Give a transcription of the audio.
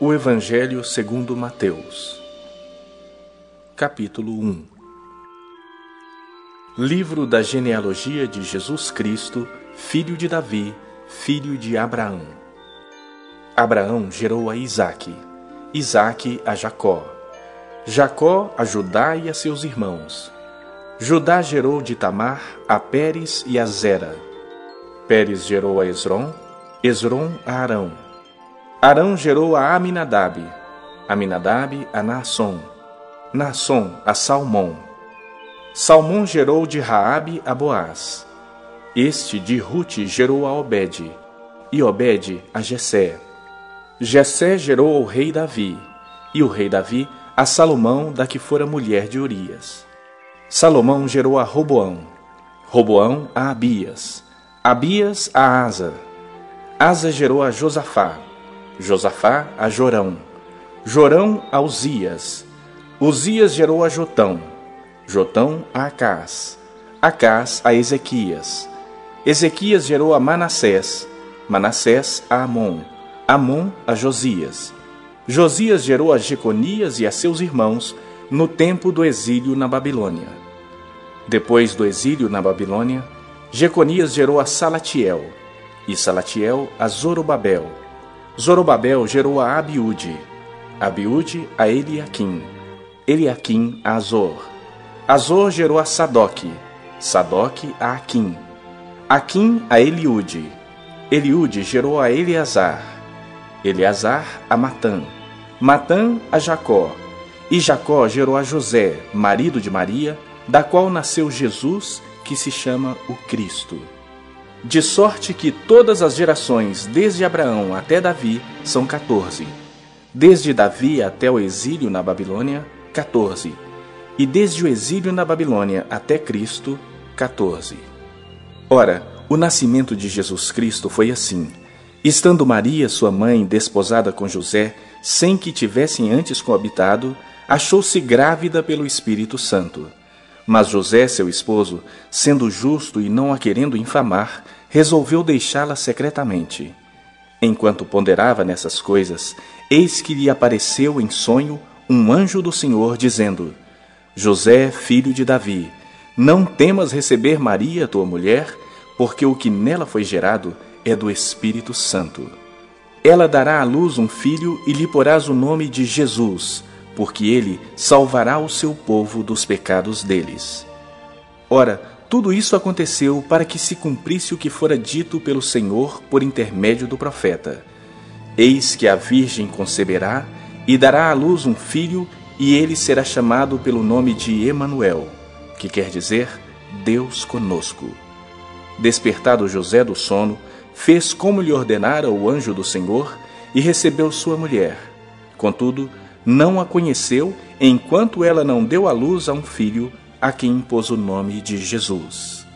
O Evangelho segundo Mateus. Capítulo 1. Livro da genealogia de Jesus Cristo, filho de Davi, filho de Abraão. Abraão gerou a Isaque, Isaque a Jacó, Jacó a Judá e a seus irmãos. Judá gerou de Tamar a Pérez e a Zera. Pérez gerou a Esrom, Esrom a Arão. Arão gerou a Aminadab, Aminadab a Naasson, Naasson a Salmão. Salmão gerou de Raabe a Boaz. Este de Rute gerou a Obed, e Obed a Jessé. Jessé gerou ao rei Davi, e o rei Davi a Salomão, da que fora mulher de Urias. Salomão gerou a Roboão, Roboão a Abias, Abias a Asa. Asa gerou a Josafá, Josafá a Jorão, Jorão a Uzias, Uzias gerou a Jotão, Jotão a Acás, Acás a Ezequias, Ezequias gerou a Manassés, Manassés a Amon, Amon a Josias, Josias gerou a Jeconias e a seus irmãos no tempo do exílio na Babilônia. Depois do exílio na Babilônia, Jeconias gerou a Salatiel, e Salatiel a Zorobabel, Zorobabel gerou a Abiúde, Abiúde a Eliaquim, Eliaquim a Azor. Azor gerou a Sadoc, Sadoc a Aquim, Aquim a Eliúde, Eliúde gerou a Eleazar, Eleazar a Matã, Matã a Jacó, e Jacó gerou a José, marido de Maria, da qual nasceu Jesus, que se chama o Cristo de sorte que todas as gerações, desde Abraão até Davi, são 14. Desde Davi até o exílio na Babilônia, 14. E desde o exílio na Babilônia até Cristo, 14. Ora, o nascimento de Jesus Cristo foi assim. Estando Maria, sua mãe, desposada com José, sem que tivessem antes coabitado, achou-se grávida pelo Espírito Santo. Mas José, seu esposo, sendo justo e não a querendo infamar, resolveu deixá-la secretamente. Enquanto ponderava nessas coisas, eis que lhe apareceu em sonho um anjo do Senhor, dizendo: José, filho de Davi, não temas receber Maria, tua mulher, porque o que nela foi gerado é do Espírito Santo. Ela dará à luz um filho e lhe porás o nome de Jesus porque ele salvará o seu povo dos pecados deles. Ora, tudo isso aconteceu para que se cumprisse o que fora dito pelo Senhor por intermédio do profeta. Eis que a Virgem conceberá e dará à luz um filho, e ele será chamado pelo nome de Emanuel, que quer dizer Deus conosco. Despertado José do sono, fez como lhe ordenara o anjo do Senhor e recebeu sua mulher. Contudo, não a conheceu enquanto ela não deu à luz a um filho a quem impôs o nome de Jesus.